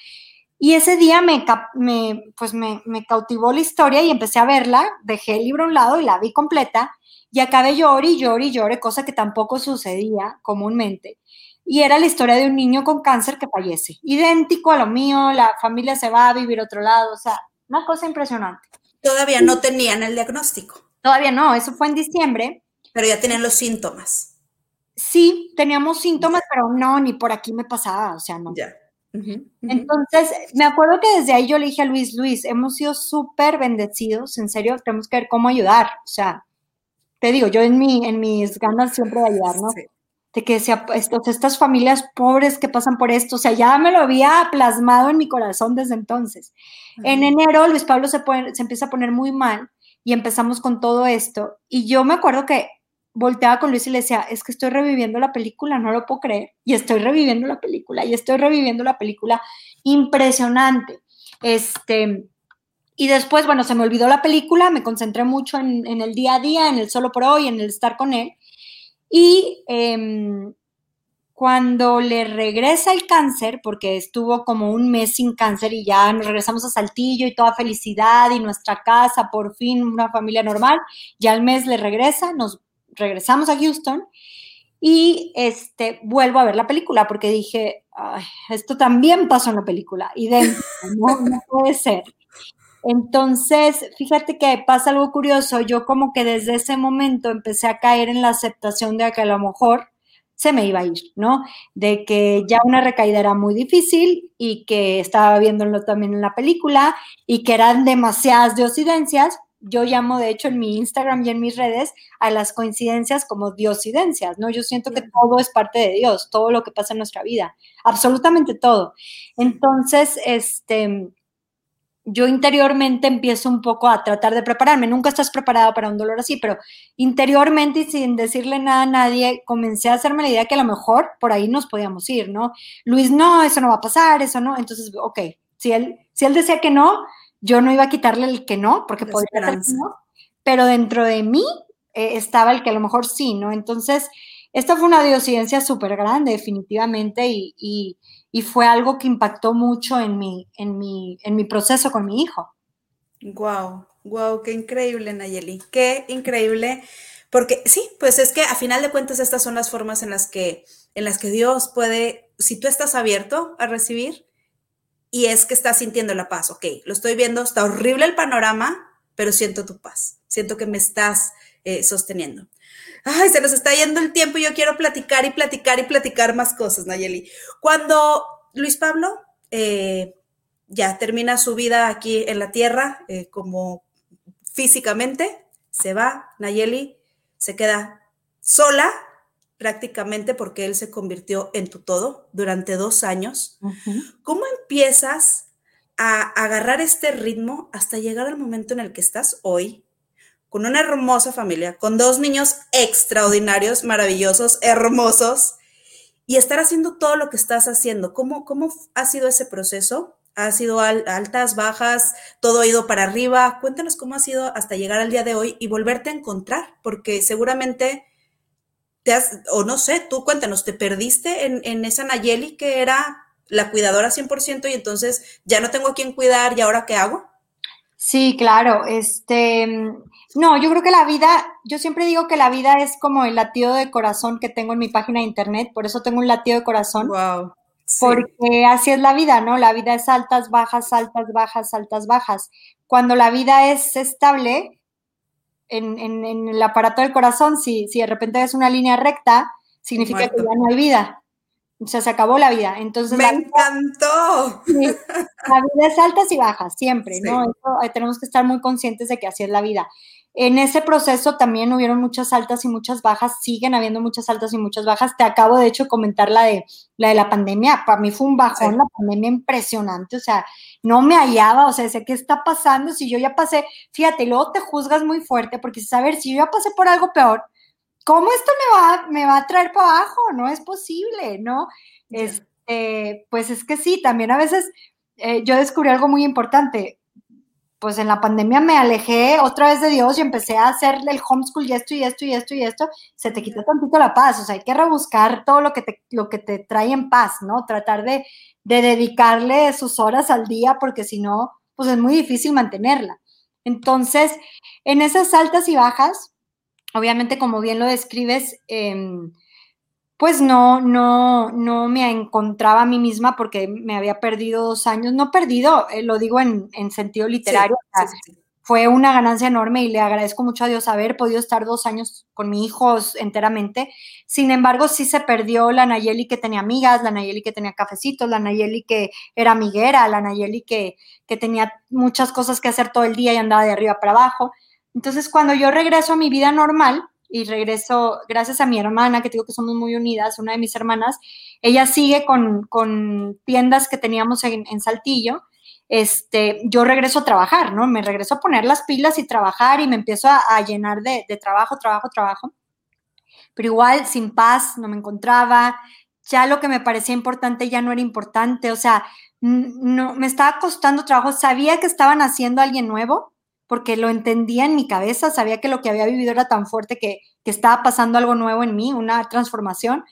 Y ese día me, me pues me, me, cautivó la historia y empecé a verla, dejé el libro a un lado y la vi completa y acabé llorando y llorando y llorando, cosa que tampoco sucedía comúnmente. Y era la historia de un niño con cáncer que fallece, idéntico a lo mío, la familia se va a vivir a otro lado, o sea, una cosa impresionante. Todavía no tenían el diagnóstico. Todavía no, eso fue en diciembre. Pero ya tenían los síntomas. Sí, teníamos síntomas, pero no, ni por aquí me pasaba, o sea, no. Ya. Entonces, me acuerdo que desde ahí yo le dije a Luis, Luis, hemos sido súper bendecidos, en serio, tenemos que ver cómo ayudar. O sea, te digo, yo en, mi, en mis ganas siempre de ayudar, ¿no? De que sea, estos, estas familias pobres que pasan por esto, o sea, ya me lo había plasmado en mi corazón desde entonces. En enero, Luis Pablo se, se empieza a poner muy mal y empezamos con todo esto. Y yo me acuerdo que volteaba con Luis y le decía, es que estoy reviviendo la película, no lo puedo creer. Y estoy reviviendo la película, y estoy reviviendo la película. Impresionante. Este, y después, bueno, se me olvidó la película, me concentré mucho en, el día a día, en el solo por hoy, en el estar con él. Y em, cuando le regresa el cáncer, porque estuvo como un mes sin cáncer y ya nos regresamos a Saltillo y toda felicidad y nuestra casa, por fin una familia normal, ya al mes le regresa, nos regresamos a Houston y este, vuelvo a ver la película porque dije, esto también pasó en la película, y [LAUGHS] no, no puede ser. Entonces, fíjate que pasa algo curioso, yo como que desde ese momento empecé a caer en la aceptación de que a lo mejor se me iba a ir, ¿no? De que ya una recaída era muy difícil y que estaba viéndolo también en la película y que eran demasiadas diosidencias, yo llamo, de hecho, en mi Instagram y en mis redes a las coincidencias como diosidencias, ¿no? Yo siento que todo es parte de Dios, todo lo que pasa en nuestra vida, absolutamente todo. Entonces, este, yo interiormente empiezo un poco a tratar de prepararme. Nunca estás preparado para un dolor así, pero interiormente y sin decirle nada a nadie, comencé a hacerme la idea que a lo mejor por ahí nos podíamos ir, ¿no? Luis, no, eso no va a pasar, eso no. Entonces, ok, si él, si él decía que no, yo no iba a quitarle el que no, porque podría ser que no, pero dentro de mí eh, estaba el que a lo mejor sí, ¿no? Entonces, esta fue una diosidencia súper grande, definitivamente, y, fue algo que impactó mucho en mi, en, mi, en mi proceso con mi hijo. Wow, wow, qué increíble, Nayeli, qué increíble, porque sí, pues es que a final de cuentas estas son las formas en las que, en las que Dios puede, si tú estás abierto a recibir, y es que estás sintiendo la paz. Ok, lo estoy viendo, está horrible el panorama, pero siento tu paz, siento que me estás eh, sosteniendo. Ay, se nos está yendo el tiempo y yo quiero platicar y platicar y platicar más cosas, Nayeli. Cuando Luis Pablo eh, ya termina su vida aquí en la tierra, eh, como físicamente, se va, Nayeli se queda sola prácticamente porque él se convirtió en tu todo durante dos años. ¿Cómo empiezas a agarrar este ritmo hasta llegar al momento en el que estás hoy? Con una hermosa familia, con dos niños extraordinarios, maravillosos, hermosos, y estar haciendo todo lo que estás haciendo. ¿Cómo, cómo ha sido ese proceso? ¿Ha sido altas, bajas? ¿Todo ha ido para arriba? Cuéntanos cómo ha sido hasta llegar al día de hoy y volverte a encontrar, porque seguramente o no sé, tú cuéntanos, ¿te perdiste en, esa Nayeli que era la cuidadora 100% y entonces ya no tengo a quién cuidar y ahora qué hago? Sí, claro, este, no, yo creo que la vida, yo siempre digo que la vida es como el latido de corazón que tengo en mi página de internet, por eso tengo un latido de corazón. Wow. Porque así es la vida, ¿no? La vida es altas, bajas, altas, bajas, altas, bajas. Cuando la vida es estable, en, el aparato del corazón, si, si de repente es una línea recta, significa que ya no hay vida. O sea, se acabó la vida. Entonces, ¡Me encantó! [LAUGHS] la vida es altas y bajas, siempre, ¿no? Eh, tenemos que estar muy conscientes de que así es la vida. En ese proceso también hubieron muchas altas y muchas bajas, siguen habiendo muchas altas y muchas bajas. Te acabo de hecho comentar la de la de la pandemia. Para mí fue un bajón la pandemia impresionante, o sea, no me hallaba, o sea, sé qué está pasando si yo ya pasé, fíjate, luego te juzgas muy fuerte porque a ver, si yo ya pasé por algo peor, ¿cómo esto me va, me va a traer para abajo? No es posible, ¿no? Este, pues es que sí, también a veces eh, yo descubrí algo muy importante pues en la pandemia me alejé otra vez de Dios y empecé a hacer el homeschool y esto y esto y esto y esto, se te quita tantito la paz, o sea, hay que rebuscar todo lo que te, lo que te trae en paz, ¿no? Tratar de, de dedicarle sus horas al día porque si no, pues es muy difícil mantenerla. Entonces, en esas altas y bajas, obviamente como bien lo describes, eh, pues no, no, no me encontraba a mí misma porque me había perdido dos años, no perdido, eh, lo digo en, sentido literario, fue una ganancia enorme y le agradezco mucho a Dios haber podido estar dos años con mis hijos enteramente. Sin embargo, sí se perdió la Nayeli que tenía amigas, la Nayeli que tenía cafecitos, la Nayeli que era amiguera, la Nayeli que, que tenía muchas cosas que hacer todo el día y andaba de arriba para abajo. Entonces, cuando yo regreso a mi vida normal, y regreso, gracias a mi hermana, que digo que somos muy unidas, una de mis hermanas, ella sigue con, tiendas que teníamos en, Saltillo, este, yo regreso a trabajar, ¿no? Me regreso a poner las pilas y trabajar y me empiezo a, llenar de, de, trabajo, trabajo, trabajo. Pero igual, sin paz, no me encontraba, ya lo que me parecía importante ya no era importante, o sea, no, me estaba costando trabajo, sabía que estaban haciendo alguien nuevo, porque lo entendía en mi cabeza, sabía que lo que había vivido era tan fuerte que, estaba pasando algo nuevo en mí, una transformación,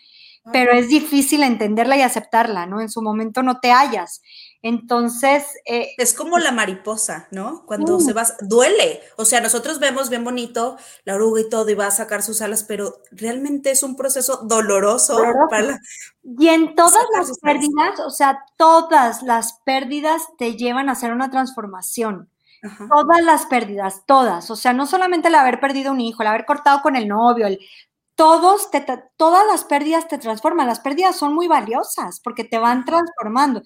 pero es difícil entenderla y aceptarla, ¿no? En su momento no te hallas. Entonces... Eh, es como la mariposa, ¿no? Cuando se uh. va, duele. O sea, nosotros vemos bien bonito la oruga y todo y va a sacar sus alas, pero realmente es un proceso doloroso. Para y en todas las pérdidas, o sea, todas las pérdidas te llevan a hacer una transformación. Todas las pérdidas, todas. O sea, no solamente el haber perdido un hijo, el haber cortado con el novio, el, todos te, todas las pérdidas te transforman. Las pérdidas son muy valiosas porque te van transformando.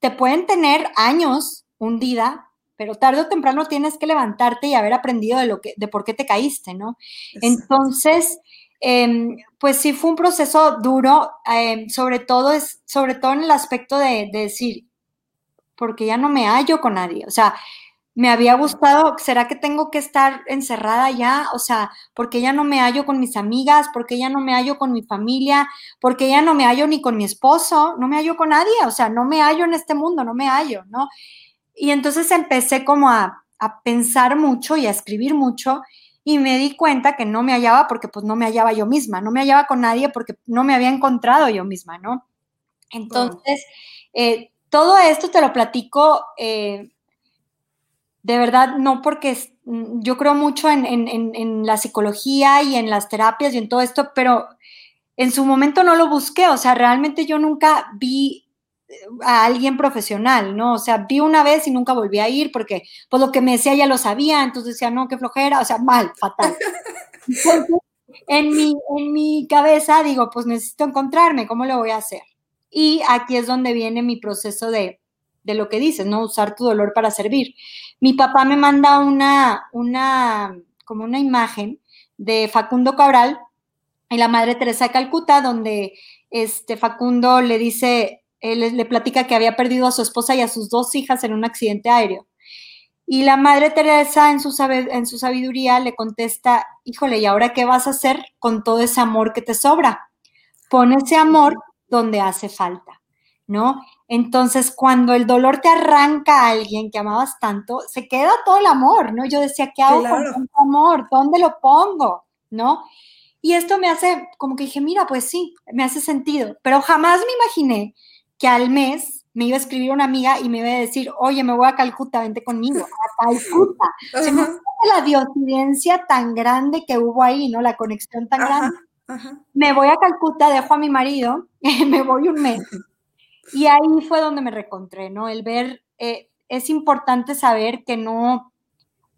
Te pueden tener años hundida, pero tarde o temprano tienes que levantarte y haber aprendido de lo que, de por qué te caíste, ¿no? Entonces, em, pues sí fue un proceso duro, em, sobre todo es, sobre todo en el aspecto de, de decir, porque ya no me hallo con nadie. O sea, me había gustado, ¿será que tengo que estar encerrada ya? O sea, porque ya no me hallo con mis amigas, porque ya no me hallo con mi familia, porque ya no me hallo ni con mi esposo, no me hallo con nadie, o sea, no me hallo en este mundo, no me hallo, ¿no? Y entonces empecé como a, a pensar mucho y a escribir mucho y me di cuenta que no me hallaba porque pues no me hallaba yo misma, no me hallaba con nadie porque no me había encontrado yo misma, ¿no? Entonces, eh, todo esto te lo platico. Eh, de verdad, no porque mm, yo creo mucho en, la psicología y en las terapias y en todo esto, pero en su momento no lo busqué, o sea, realmente yo nunca vi eh, a alguien profesional, ¿no? O sea, vi una vez y nunca volví a ir porque pues lo que me decía ya lo sabía, entonces decía, no, qué flojera, o sea, mal, fatal. [LAUGHS] en mi, en mi cabeza digo, pues necesito encontrarme, ¿cómo lo voy a hacer? Y aquí es donde viene mi proceso de, de lo que dices, ¿no? Usar tu dolor para servir. Mi papá me manda una, una, como una imagen de Facundo Cabral y la Madre Teresa de Calcuta, donde este Facundo le dice, él le platica que había perdido a su esposa y a sus dos hijas en un accidente aéreo. Y la Madre Teresa en su, en su sabiduría le contesta, híjole, ¿y ahora qué vas a hacer con todo ese amor que te sobra? Pon ese amor donde hace falta, ¿no? Entonces, cuando el dolor te arranca a alguien que amabas tanto, se queda todo el amor, ¿no? Yo decía, ¿qué hago con tanto amor? ¿Dónde lo pongo? ¿No? Y esto me hace, como que dije, mira, pues sí, me hace sentido, pero jamás me imaginé que al mes me iba a escribir una amiga y me iba a decir, oye, me voy a Calcuta, vente conmigo, a Calcuta. [LAUGHS] Se me la diosidencia tan grande que hubo ahí, ¿no? La conexión tan grande. Me voy a Calcuta, dejo a mi marido, [LAUGHS] me voy un mes y ahí fue donde me recontré, ¿no? El ver, eh, es importante saber que no,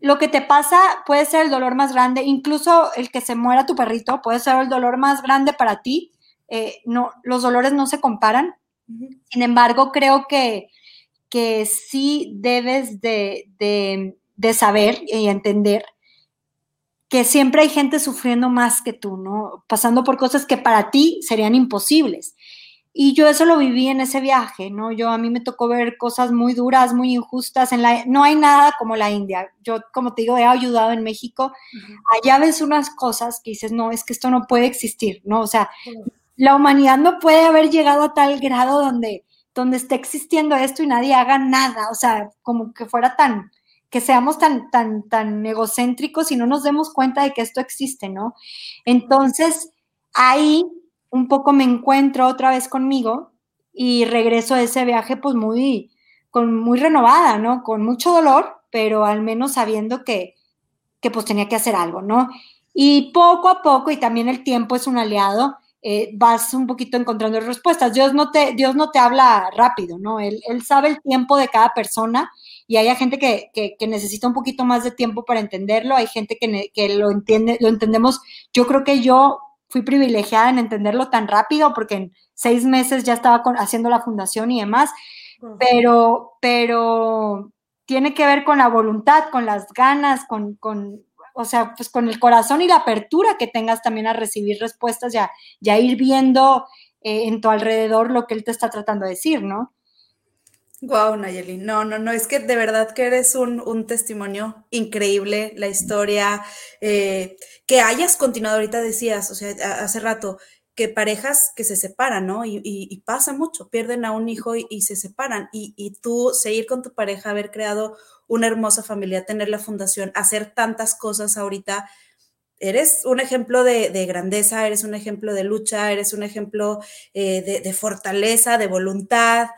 lo que te pasa puede ser el dolor más grande, incluso el que se muera tu perrito puede ser el dolor más grande para ti. Eh, no, los dolores no se comparan. Sin embargo, creo que, que sí debes de, de saber y entender que siempre hay gente sufriendo más que tú, ¿no? Pasando por cosas que para ti serían imposibles. Y yo eso lo viví en ese viaje, ¿no? Yo a mí me tocó ver cosas muy duras, muy injustas. En la, no hay nada como la India. Yo, como te digo, he ayudado en México. Allá ves unas cosas que dices, no, es que esto no puede existir, ¿no? O sea, la humanidad no puede haber llegado a tal grado donde, donde esté existiendo esto y nadie haga nada. O sea, como que fuera tan, que seamos tan, tan, tan egocéntricos y no nos demos cuenta de que esto existe, ¿no? Entonces, ahí un poco me encuentro otra vez conmigo y regreso a ese viaje pues muy, con, muy renovada, ¿no? Con mucho dolor, pero al menos sabiendo que, que pues tenía que hacer algo, ¿no? Y poco a poco, y también el tiempo es un aliado, eh, vas un poquito encontrando respuestas. Dios no te, Dios no te habla rápido, ¿no? Él, él sabe el tiempo de cada persona y hay gente que, que, que, necesita un poquito más de tiempo para entenderlo, hay gente que, que lo entiende, lo entendemos. Yo creo que yo fui privilegiada en entenderlo tan rápido porque en seis meses ya estaba haciendo la fundación y demás, pero, pero tiene que ver con la voluntad, con las ganas, con, con, o sea, pues con el corazón y la apertura que tengas también a recibir respuestas y a, ir viendo eh, en tu alrededor lo que él te está tratando de decir, ¿no? Wow, Nayeli. No, no, no, es que de verdad que eres un, testimonio increíble, la historia, eh, que hayas continuado, ahorita decías, o sea, hace rato, que parejas que se separan, ¿no? Y, pasa mucho, pierden a un hijo y, se separan. Y, tú seguir con tu pareja, haber creado una hermosa familia, tener la fundación, hacer tantas cosas ahorita, eres un ejemplo de, grandeza, eres un ejemplo de lucha, eres un ejemplo eh, de fortaleza, de voluntad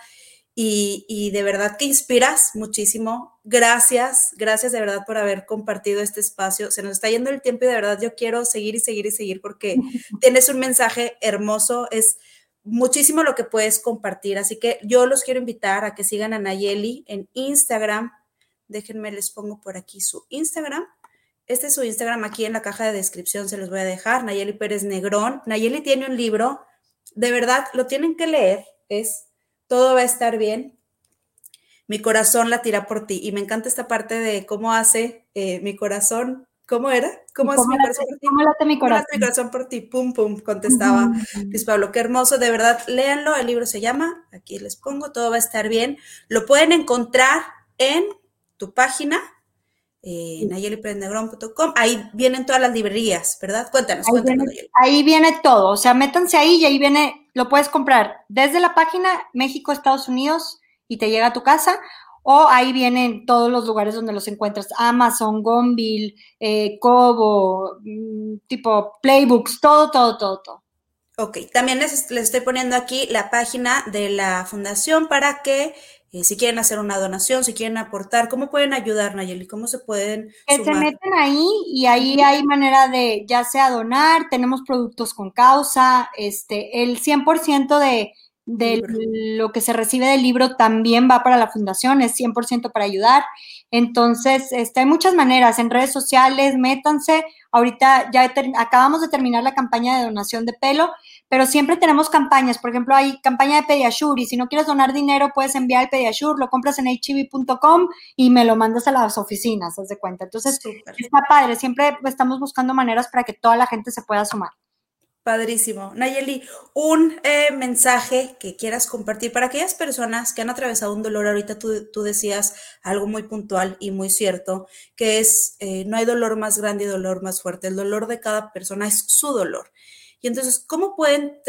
y, de verdad que inspiras muchísimo. Gracias, gracias de verdad por haber compartido este espacio. Se nos está yendo el tiempo y de verdad yo quiero seguir y seguir y seguir porque [LAUGHS] tienes un mensaje hermoso, es muchísimo lo que puedes compartir. Así que yo los quiero invitar a que sigan a Nayeli en Instagram. Déjenme, les pongo por aquí su Instagram. Este es su Instagram aquí en la caja de descripción, se los voy a dejar. Nayeli Pérez Negrón. Nayeli tiene un libro, de verdad, lo tienen que leer. Es todo va a estar bien, mi corazón la tira por ti. Y me encanta esta parte de cómo hace eh, mi corazón, ¿cómo era? ¿Cómo hace mi corazón por ti? ¿Cómo late mi corazón? mi corazón por ti? Pum, pum, contestaba Luis Pablo. Qué hermoso, de verdad, léanlo, el libro se llama, aquí les pongo, todo va a estar bien. Lo pueden encontrar en tu página, eh, Ahí vienen todas las librerías, ¿verdad? Cuéntanos, ahí cuéntanos. Viene, ahí viene todo, o sea, métanse ahí y ahí viene, lo puedes comprar desde la página México, Estados Unidos y te llega a tu casa, o ahí vienen todos los lugares donde los encuentras, Amazon, Gonville, eh, Kobo, mm, tipo Playbooks, todo, todo, todo, todo. Ok, también les, les, estoy poniendo aquí la página de la fundación para que eh, si quieren hacer una donación, si quieren aportar, ¿cómo pueden ayudar, Nayeli? ¿Cómo se pueden? Que se meten ahí y ahí hay manera de ya sea donar, tenemos productos con causa, este, el 100% de, de lo que se recibe del libro también va para la fundación, es 100% para ayudar. Entonces, este, hay muchas maneras, en redes sociales, métanse. Ahorita ya acabamos de terminar la campaña de donación de pelo pero siempre tenemos campañas. Por ejemplo, hay campaña de Pediasure y si no quieres donar dinero, puedes enviar el Pediasure, lo compras en hv.com y me lo mandas a las oficinas, haz de cuenta. Entonces, está padre. Siempre estamos buscando maneras para que toda la gente se pueda sumar. Padrísimo. Nayeli, un eh, mensaje que quieras compartir para aquellas personas que han atravesado un dolor. Ahorita tú, tú decías algo muy puntual y muy cierto, que es, eh, no hay dolor más grande y dolor más fuerte. El dolor de cada persona es su dolor. Y entonces, ¿cómo pueden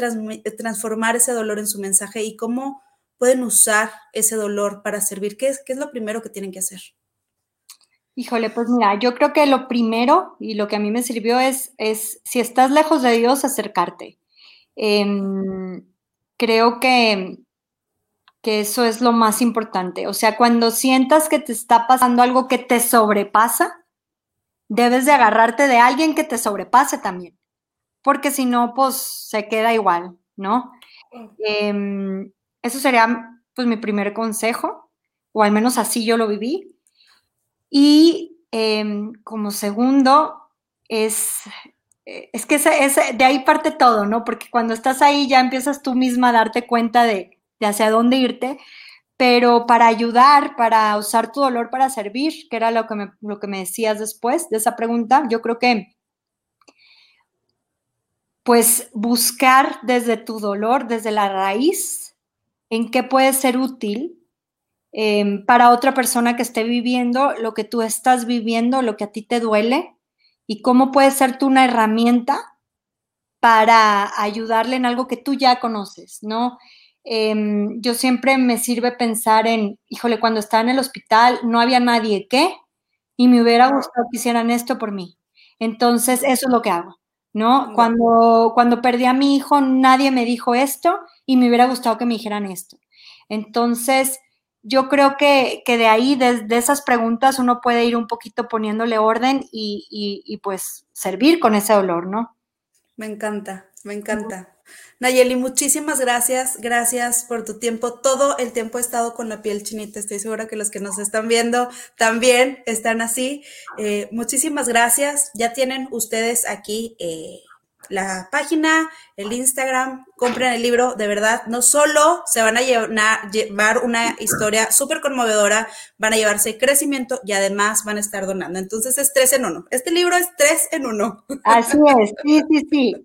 transformar ese dolor en su mensaje y cómo pueden usar ese dolor para servir? ¿Qué es, lo primero que tienen que hacer? Híjole, pues mira, yo creo que lo primero y lo que a mí me sirvió es, es si estás lejos de Dios, acercarte. Em, creo que, que eso es lo más importante. O sea, cuando sientas que te está pasando algo que te sobrepasa, debes de agarrarte de alguien que te sobrepase también porque si no, pues se queda igual, ¿no? Em, eso sería pues mi primer consejo, o al menos así yo lo viví. Y em, como segundo, es, es que de ahí parte todo, ¿no? Porque cuando estás ahí ya empiezas tú misma a darte cuenta de, de hacia dónde irte pero para ayudar, para usar tu dolor para servir, que era lo que me, lo que me decías después de esa pregunta, yo creo que pues buscar desde tu dolor, desde la raíz, en qué puede ser útil em, para otra persona que esté viviendo lo que tú estás viviendo, lo que a ti te duele, y cómo puede ser tú una herramienta para ayudarle en algo que tú ya conoces, ¿no? Em, yo siempre me sirve pensar en, híjole, cuando estaba en el hospital no había nadie que, y me hubiera gustado que hicieran esto por mí. Entonces, eso es lo que hago, ¿no? Cuando, cuando perdí a mi hijo, nadie me dijo esto y me hubiera gustado que me dijeran esto. Entonces, yo creo que, de ahí, de, esas preguntas, uno puede ir un poquito poniéndole orden y, y pues servir con ese dolor, ¿no? Me encanta, me encanta. Nayeli, muchísimas gracias, gracias por tu tiempo. Todo el tiempo he estado con la piel chinita, estoy segura que los que nos están viendo también están así. Eh, muchísimas gracias. Ya tienen ustedes aquí eh, la página, el Instagram, compren el libro, de verdad, no solo se van a llevar una historia súper conmovedora, van a llevarse crecimiento y además van a estar donando. Entonces es tres en uno. Este libro es tres en uno. Así es, sí, sí, sí.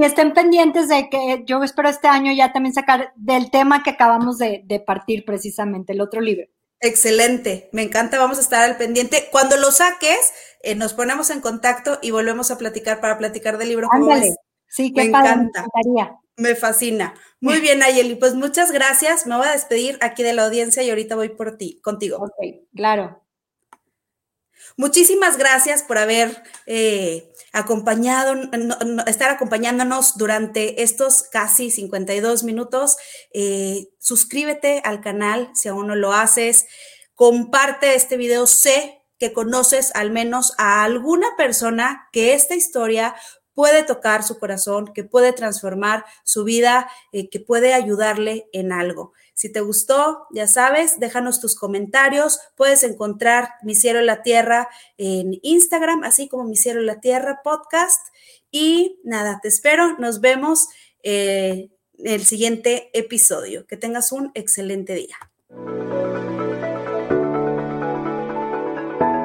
y estén pendientes de que yo espero este año ya también sacar del tema que acabamos de, de partir precisamente, el otro libro. Excelente, me encanta, vamos a estar al pendiente. Cuando lo saques, eh, nos ponemos en contacto y volvemos a platicar para platicar del libro. Sí, qué me encanta. Me, fascina. Muy bien, Ayeli, pues muchas gracias. Me voy a despedir aquí de la audiencia y ahorita voy por ti, contigo. Ok, claro. Muchísimas gracias por haber eh, acompañado, estar acompañándonos durante estos casi 52 minutos. Eh, suscríbete al canal si aún no lo haces. Comparte este video. Sé que conoces al menos a alguna persona que esta historia puede tocar su corazón, que puede transformar su vida, eh, que puede ayudarle en algo. Si te gustó, ya sabes, déjanos tus comentarios. Puedes encontrar Mi Cielo en la Tierra en Instagram, así como Mi Cielo en la Tierra podcast. Y nada, te espero. Nos vemos eh, en el siguiente episodio. Que tengas un excelente día.